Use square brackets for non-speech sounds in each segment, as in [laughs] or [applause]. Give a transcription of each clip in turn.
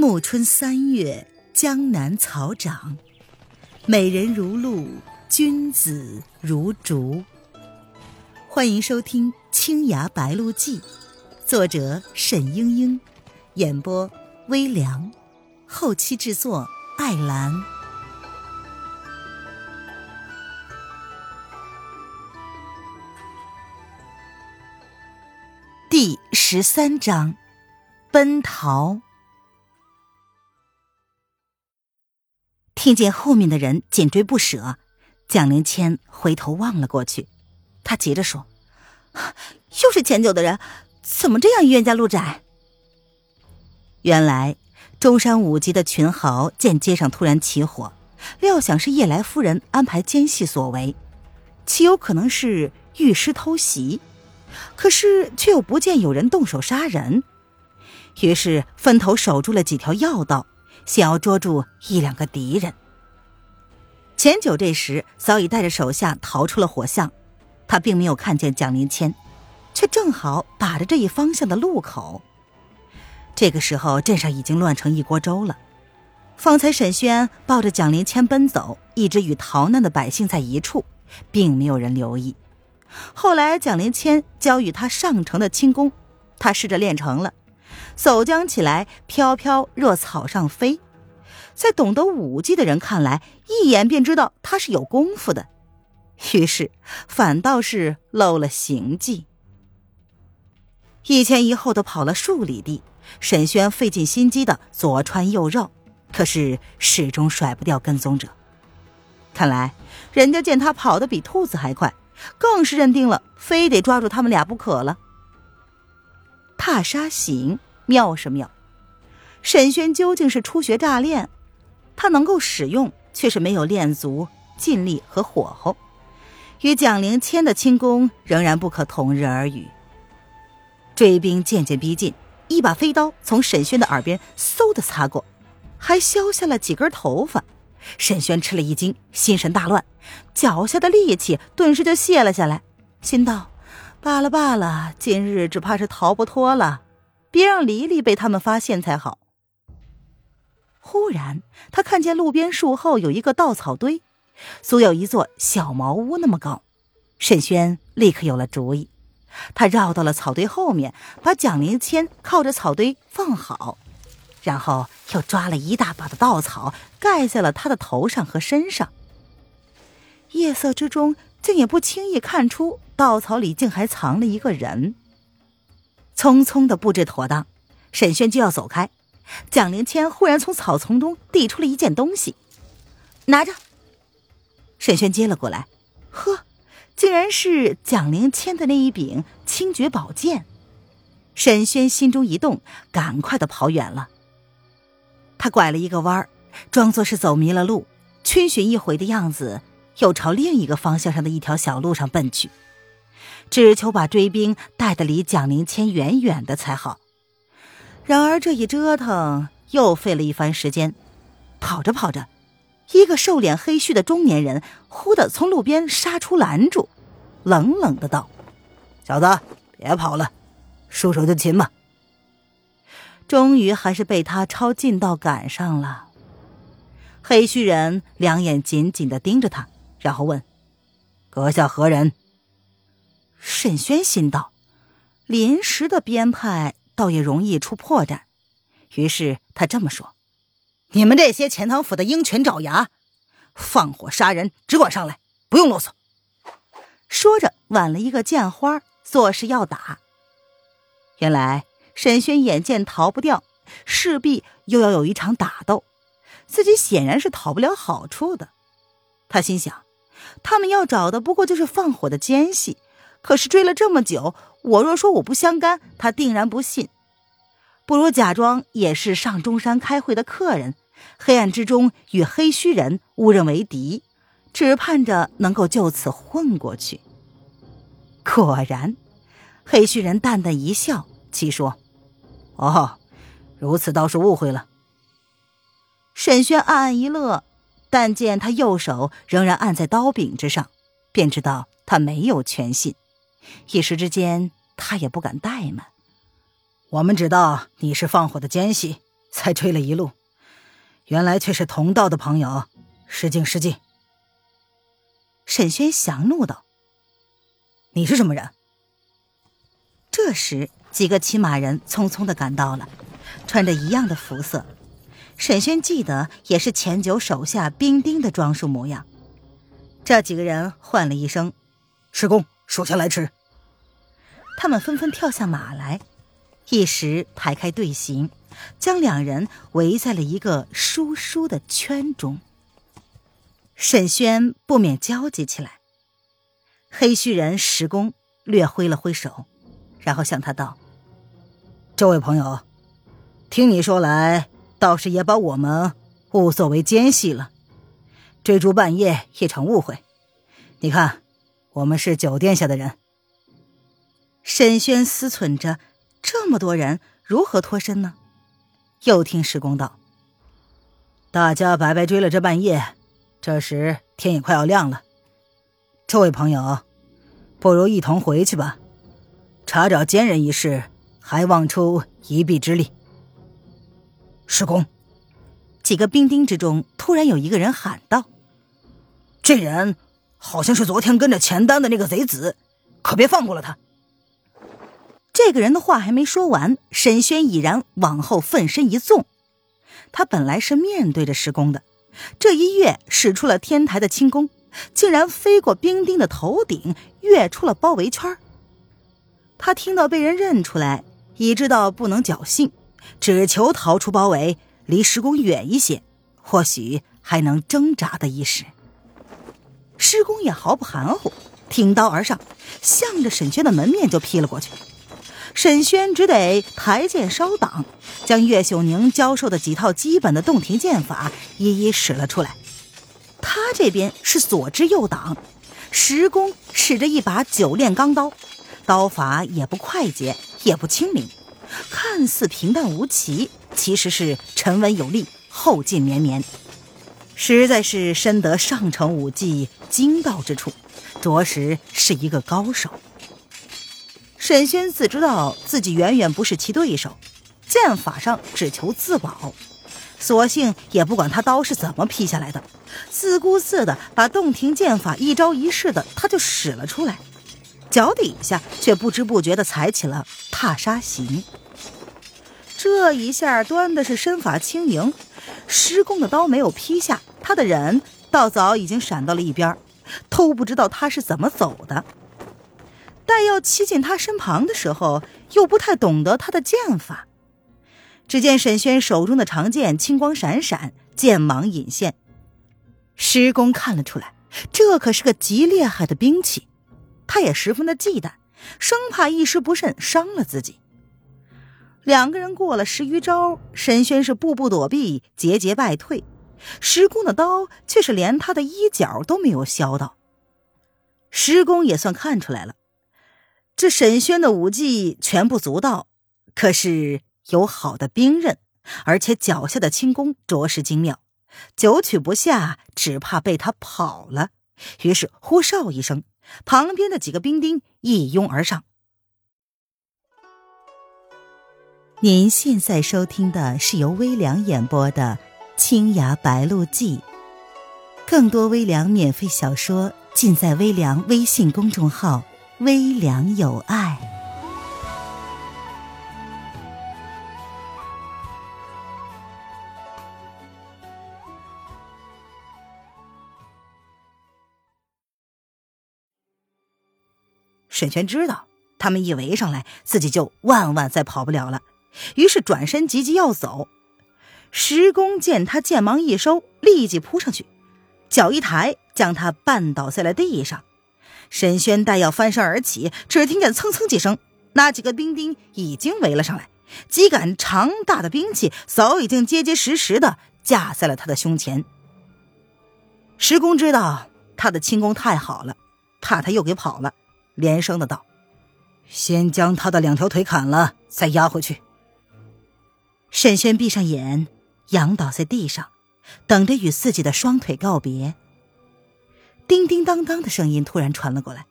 暮春三月，江南草长，美人如露，君子如竹。欢迎收听《青崖白鹿记》，作者沈英英，演播微凉，后期制作艾兰。第十三章，奔逃。听见后面的人紧追不舍，蒋灵谦回头望了过去，他急着说：“又是前九的人，怎么这样冤家路窄？”原来中山五级的群豪见街上突然起火，料想是叶来夫人安排奸细所为，极有可能是御师偷袭，可是却又不见有人动手杀人，于是分头守住了几条要道。想要捉住一两个敌人，钱九这时早已带着手下逃出了火巷，他并没有看见蒋灵谦，却正好把着这一方向的路口。这个时候，镇上已经乱成一锅粥了。方才沈轩抱着蒋灵谦奔走，一直与逃难的百姓在一处，并没有人留意。后来蒋灵谦交与他上乘的轻功，他试着练成了。走将起来，飘飘若草上飞，在懂得武技的人看来，一眼便知道他是有功夫的，于是反倒是漏了行迹。一前一后的跑了数里地，沈轩费尽心机的左穿右绕，可是始终甩不掉跟踪者。看来人家见他跑得比兔子还快，更是认定了非得抓住他们俩不可了。踏沙行。妙是妙，沈轩究竟是初学乍练，他能够使用，却是没有练足劲力和火候，与蒋灵谦的轻功仍然不可同日而语。追兵渐渐逼近，一把飞刀从沈轩的耳边嗖的擦过，还削下了几根头发。沈轩吃了一惊，心神大乱，脚下的力气顿时就泄了下来，心道：罢了罢了，今日只怕是逃不脱了。别让黎黎被他们发现才好。忽然，他看见路边树后有一个稻草堆，足有一座小茅屋那么高。沈轩立刻有了主意，他绕到了草堆后面，把蒋灵谦靠着草堆放好，然后又抓了一大把的稻草盖在了他的头上和身上。夜色之中，竟也不轻易看出稻草里竟还藏了一个人。匆匆的布置妥当，沈轩就要走开，蒋灵谦忽然从草丛中递出了一件东西，拿着。沈轩接了过来，呵，竟然是蒋灵谦的那一柄清绝宝剑。沈轩心中一动，赶快的跑远了。他拐了一个弯儿，装作是走迷了路，逡巡一回的样子，又朝另一个方向上的一条小路上奔去。只求把追兵带得离蒋灵谦远远的才好。然而这一折腾又费了一番时间。跑着跑着，一个瘦脸黑须的中年人忽地从路边杀出，拦住，冷冷的道：“小子，别跑了，束手就擒吧。”终于还是被他抄近道赶上了。黑须人两眼紧紧的盯着他，然后问：“阁下何人？”沈轩心道：“临时的编派倒也容易出破绽。”于是他这么说：“你们这些钱塘府的鹰犬爪牙，放火杀人只管上来，不用啰嗦。”说着挽了一个剑花，作势要打。原来沈轩眼见逃不掉，势必又要有一场打斗，自己显然是讨不了好处的。他心想：他们要找的不过就是放火的奸细。可是追了这么久，我若说我不相干，他定然不信。不如假装也是上中山开会的客人，黑暗之中与黑须人误认为敌，只盼着能够就此混过去。果然，黑须人淡淡一笑，其说：“哦，如此倒是误会了。”沈轩暗暗一乐，但见他右手仍然按在刀柄之上，便知道他没有全信。一时之间，他也不敢怠慢。我们知道你是放火的奸细，才追了一路，原来却是同道的朋友，失敬失敬。沈轩降怒道：“你是什么人？”这时，几个骑马人匆匆的赶到了，穿着一样的服色。沈轩记得也是前九手下兵丁的装束模样。这几个人唤了一声：“师公，属下来迟。”他们纷纷跳下马来，一时排开队形，将两人围在了一个疏疏的圈中。沈轩不免焦急起来。黑须人石公略挥了挥手，然后向他道：“这位朋友，听你说来，倒是也把我们误作为奸细了。追逐半夜一场误会。你看，我们是酒店下的人。”沈轩思忖着，这么多人如何脱身呢？又听石公道：“大家白白追了这半夜。”这时天也快要亮了，这位朋友，不如一同回去吧。查找奸人一事，还望出一臂之力。施公，几个兵丁之中，突然有一个人喊道：“这人好像是昨天跟着钱丹的那个贼子，可别放过了他。”这个人的话还没说完，沈轩已然往后奋身一纵，他本来是面对着施公的。这一跃，使出了天台的轻功，竟然飞过兵丁的头顶，跃出了包围圈。他听到被人认出来，已知道不能侥幸，只求逃出包围，离施公远一些，或许还能挣扎的一时。施公也毫不含糊，挺刀而上，向着沈轩的门面就劈了过去。沈轩只得抬剑稍挡，将岳秀宁教授的几套基本的洞庭剑法一一使了出来。他这边是左支右挡，石公使着一把九炼钢刀，刀法也不快捷，也不轻灵，看似平淡无奇，其实是沉稳有力，后劲绵绵，实在是深得上乘武技精到之处，着实是一个高手。沈轩自知道自己远远不是其对手，剑法上只求自保，索性也不管他刀是怎么劈下来的，自顾自的把洞庭剑法一招一式的他就使了出来，脚底下却不知不觉的踩起了踏沙行。这一下端的是身法轻盈，施公的刀没有劈下，他的人倒早已经闪到了一边，都不知道他是怎么走的。待要欺近他身旁的时候，又不太懂得他的剑法。只见沈轩手中的长剑青光闪闪，剑芒隐现。施公看了出来，这可是个极厉害的兵器，他也十分的忌惮，生怕一时不慎伤了自己。两个人过了十余招，沈轩是步步躲避，节节败退，施公的刀却是连他的衣角都没有削到。施公也算看出来了。这沈轩的武技全不足道，可是有好的兵刃，而且脚下的轻功着实精妙，久取不下，只怕被他跑了。于是呼哨一声，旁边的几个兵丁一拥而上。您现在收听的是由微凉演播的《青崖白鹿记》，更多微凉免费小说尽在微凉微信公众号。微凉有爱。沈轩知道他们一围上来，自己就万万再跑不了了，于是转身急急要走。石公见他剑芒一收，立即扑上去，脚一抬，将他绊倒在了地上。沈轩待要翻身而起，只听见蹭蹭几声，那几个兵丁已经围了上来，几杆长大的兵器早已经结结实实的架在了他的胸前。石公知道他的轻功太好了，怕他又给跑了，连声的道：“先将他的两条腿砍了，再压回去。”沈轩闭上眼，仰倒在地上，等着与自己的双腿告别。叮叮当当的声音突然传了过来，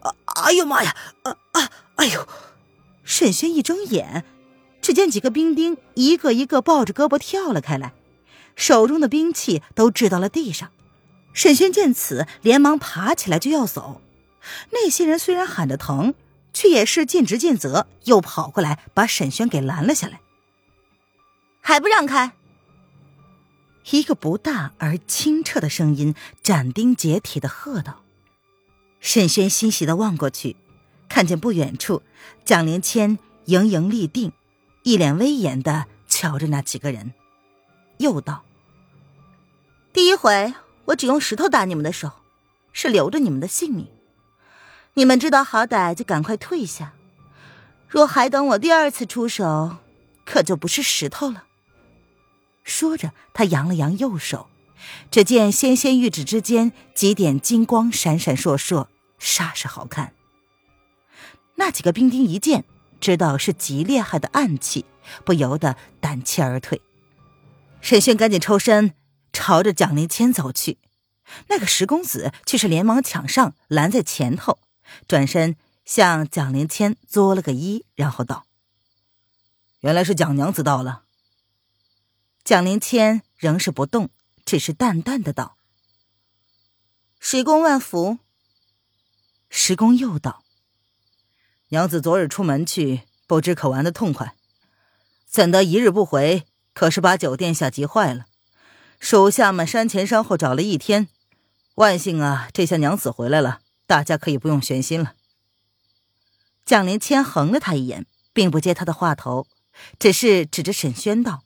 啊！哎呦妈呀！啊啊！哎呦！沈轩一睁眼，只见几个兵丁一个一个抱着胳膊跳了开来，手中的兵器都掷到了地上。沈轩见此，连忙爬起来就要走。那些人虽然喊着疼，却也是尽职尽责，又跑过来把沈轩给拦了下来。还不让开！一个不大而清澈的声音斩钉截铁的喝道。沈轩欣喜的望过去，看见不远处蒋灵谦盈盈立定，一脸威严的瞧着那几个人，又道：“第一回我只用石头打你们的手，是留着你们的性命。你们知道好歹就赶快退下，若还等我第二次出手，可就不是石头了。”说着，他扬了扬右手，只见纤纤玉指之间几点金光闪闪烁烁，煞是好看。那几个兵丁一见，知道是极厉害的暗器，不由得胆怯而退。沈轩赶紧抽身，朝着蒋灵谦走去。那个石公子却是连忙抢上，拦在前头，转身向蒋灵谦作了个揖，然后道：“原来是蒋娘子到了。”蒋灵谦仍是不动，只是淡淡的道：“石公万福。”石公又道：“娘子昨日出门去，不知可玩的痛快，怎得一日不回？可是把酒殿下急坏了。属下们山前山后找了一天，万幸啊，这下娘子回来了，大家可以不用悬心了。”蒋灵谦横了他一眼，并不接他的话头，只是指着沈轩道。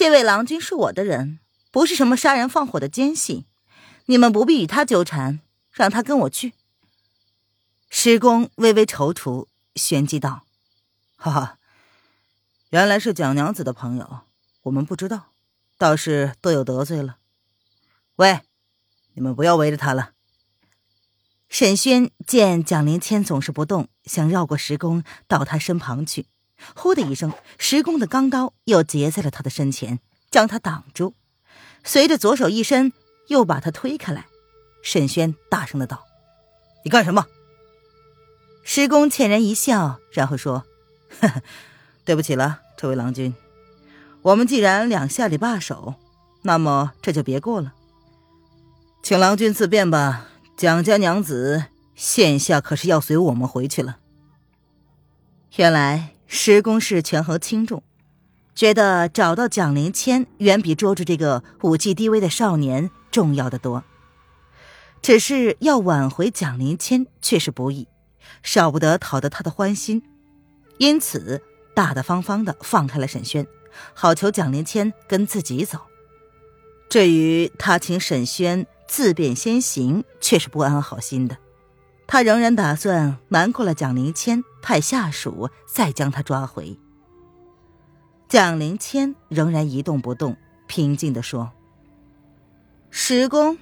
这位郎君是我的人，不是什么杀人放火的奸细，你们不必与他纠缠，让他跟我去。施公微微踌躇，旋即道：“哈哈，原来是蒋娘子的朋友，我们不知道，倒是多有得罪了。喂，你们不要围着他了。”沈轩见蒋灵谦总是不动，想绕过石公到他身旁去。呼的一声，石公的钢刀又结在了他的身前，将他挡住。随着左手一伸，又把他推开来。沈轩大声的道：“你干什么？”石公歉然一笑，然后说：“呵呵，对不起了，这位郎君。我们既然两下里罢手，那么这就别过了。请郎君自便吧。蒋家娘子现下可是要随我们回去了。原来。”石公是权衡轻重，觉得找到蒋灵谦远比捉住这个武技低微的少年重要的多。只是要挽回蒋灵谦却是不易，少不得讨得他的欢心，因此大大方方的放开了沈轩，好求蒋灵谦跟自己走。至于他请沈轩自便先行，却是不安好心的。他仍然打算瞒过了蒋灵谦，派下属再将他抓回。蒋灵谦仍然一动不动，平静地说：“石公，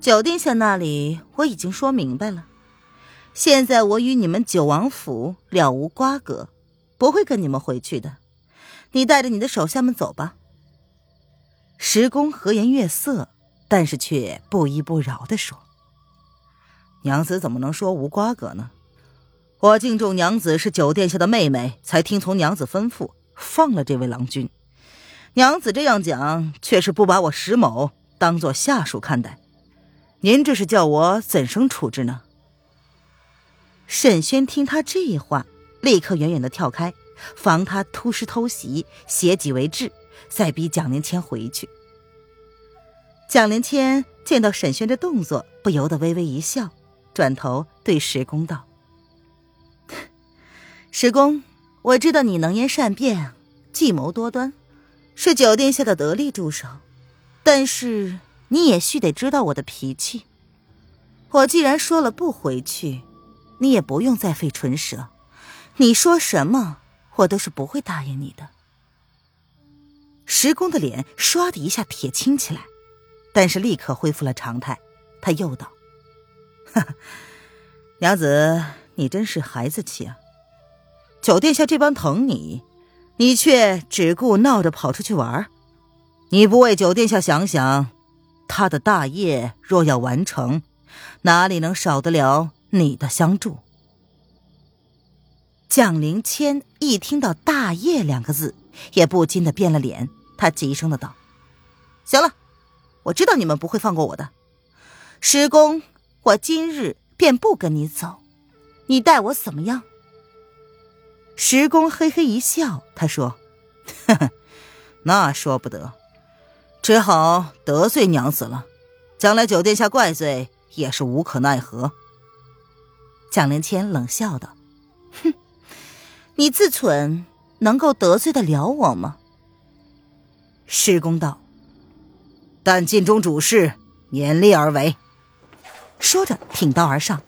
九殿下那里我已经说明白了。现在我与你们九王府了无瓜葛，不会跟你们回去的。你带着你的手下们走吧。”石公和颜悦色，但是却不依不饶地说。娘子怎么能说无瓜葛呢？我敬重娘子是九殿下的妹妹，才听从娘子吩咐放了这位郎君。娘子这样讲，却是不把我石某当做下属看待。您这是叫我怎生处置呢？沈轩听他这话，立刻远远的跳开，防他突施偷袭，挟己为质，再逼蒋灵谦回去。蒋灵谦见到沈轩这动作，不由得微微一笑。转头对石公道：“石公，我知道你能言善辩，计谋多端，是九殿下的得力助手。但是你也须得知道我的脾气。我既然说了不回去，你也不用再费唇舌。你说什么，我都是不会答应你的。”石公的脸唰的一下铁青起来，但是立刻恢复了常态。他又道。哈 [laughs] 哈娘子，你真是孩子气啊！九殿下这般疼你，你却只顾闹着跑出去玩你不为九殿下想想，他的大业若要完成，哪里能少得了你的相助？蒋灵谦一听到“大业”两个字，也不禁的变了脸。他急声的道：“行了，我知道你们不会放过我的，石公，我今日便不跟你走，你待我怎么样？”石公嘿嘿一笑，他说：“呵呵，那说不得，只好得罪娘子了。将来酒店下怪罪，也是无可奈何。”蒋灵谦冷笑道：“哼，你自忖能够得罪得了我吗？”施公道：“但尽忠主事，勉力而为。”说着挺刀而上。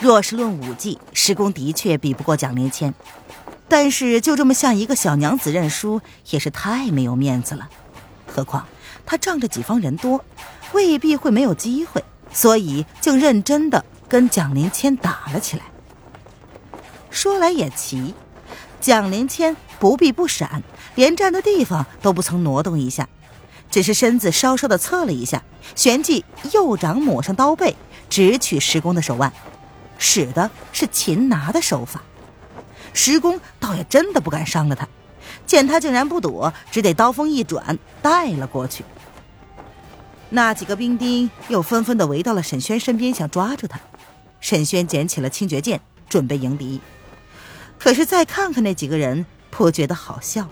若是论武技，施公的确比不过蒋灵谦，但是就这么向一个小娘子认输，也是太没有面子了。何况他仗着己方人多，未必会没有机会，所以竟认真的跟蒋灵谦打了起来。说来也奇，蒋灵谦不避不闪。连站的地方都不曾挪动一下，只是身子稍稍的侧了一下，旋即右掌抹上刀背，直取石公的手腕，使的是擒拿的手法。石公倒也真的不敢伤了他，见他竟然不躲，只得刀锋一转，带了过去。那几个兵丁又纷纷的围到了沈轩身边，想抓住他。沈轩捡起了清绝剑，准备迎敌。可是再看看那几个人，颇觉得好笑。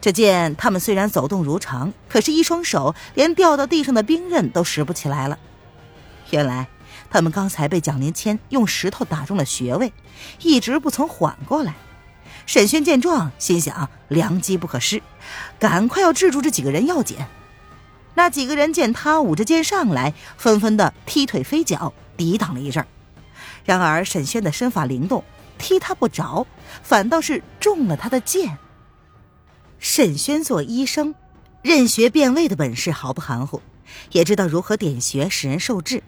只见他们虽然走动如常，可是，一双手连掉到地上的兵刃都拾不起来了。原来，他们刚才被蒋灵谦用石头打中了穴位，一直不曾缓过来。沈轩见状，心想良机不可失，赶快要制住这几个人要紧。那几个人见他舞着剑上来，纷纷的踢腿飞脚，抵挡了一阵。然而，沈轩的身法灵动，踢他不着，反倒是中了他的剑。沈轩做医生，任穴辨位的本事毫不含糊，也知道如何点穴使人受治。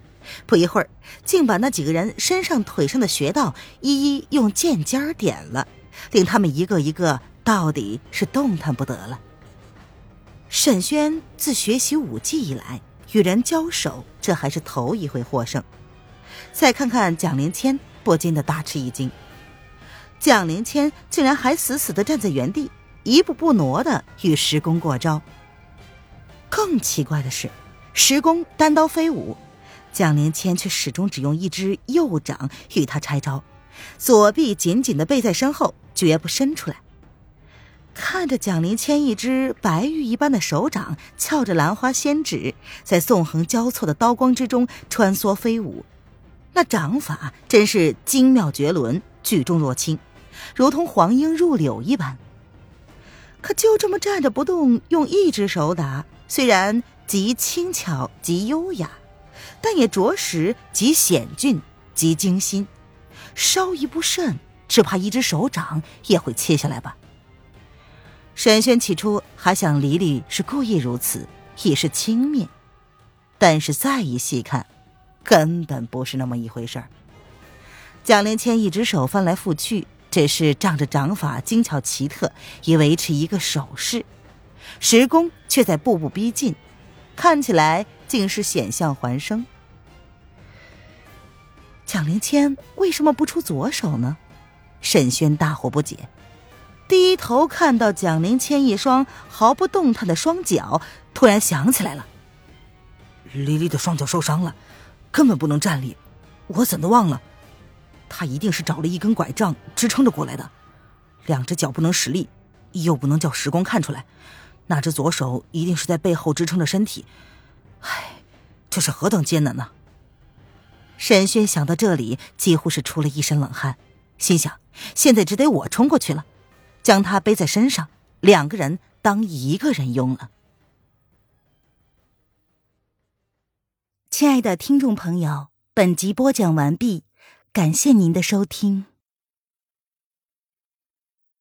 不一会儿，竟把那几个人身上、腿上的穴道一一用剑尖点了，令他们一个一个到底是动弹不得了。沈轩自学习武技以来，与人交手这还是头一回获胜。再看看蒋灵谦，不禁的大吃一惊。蒋灵谦竟然还死死的站在原地。一步不挪的与石公过招。更奇怪的是，石公单刀飞舞，蒋灵谦却始终只用一只右掌与他拆招，左臂紧紧的背在身后，绝不伸出来。看着蒋灵谦一只白玉一般的手掌翘着兰花仙指，在纵横交错的刀光之中穿梭飞舞，那掌法真是精妙绝伦，举重若轻，如同黄莺入柳一般。可就这么站着不动，用一只手打，虽然极轻巧、极优雅，但也着实极险峻、极精心。稍一不慎，只怕一只手掌也会切下来吧。沈轩起初还想李李是故意如此，以示轻蔑，但是再一细看，根本不是那么一回事儿。蒋灵谦一只手翻来覆去。只是仗着掌法精巧奇特，以维持一个手势，石公却在步步逼近，看起来竟是险象环生。蒋灵谦为什么不出左手呢？沈轩大惑不解，低头看到蒋灵谦一双毫不动弹的双脚，突然想起来了：黎黎的双脚受伤了，根本不能站立，我怎的忘了？他一定是找了一根拐杖支撑着过来的，两只脚不能使力，又不能叫石公看出来，那只左手一定是在背后支撑着身体。唉，这是何等艰难呢！沈轩想到这里，几乎是出了一身冷汗，心想：现在只得我冲过去了，将他背在身上，两个人当一个人用了。亲爱的听众朋友，本集播讲完毕。感谢您的收听。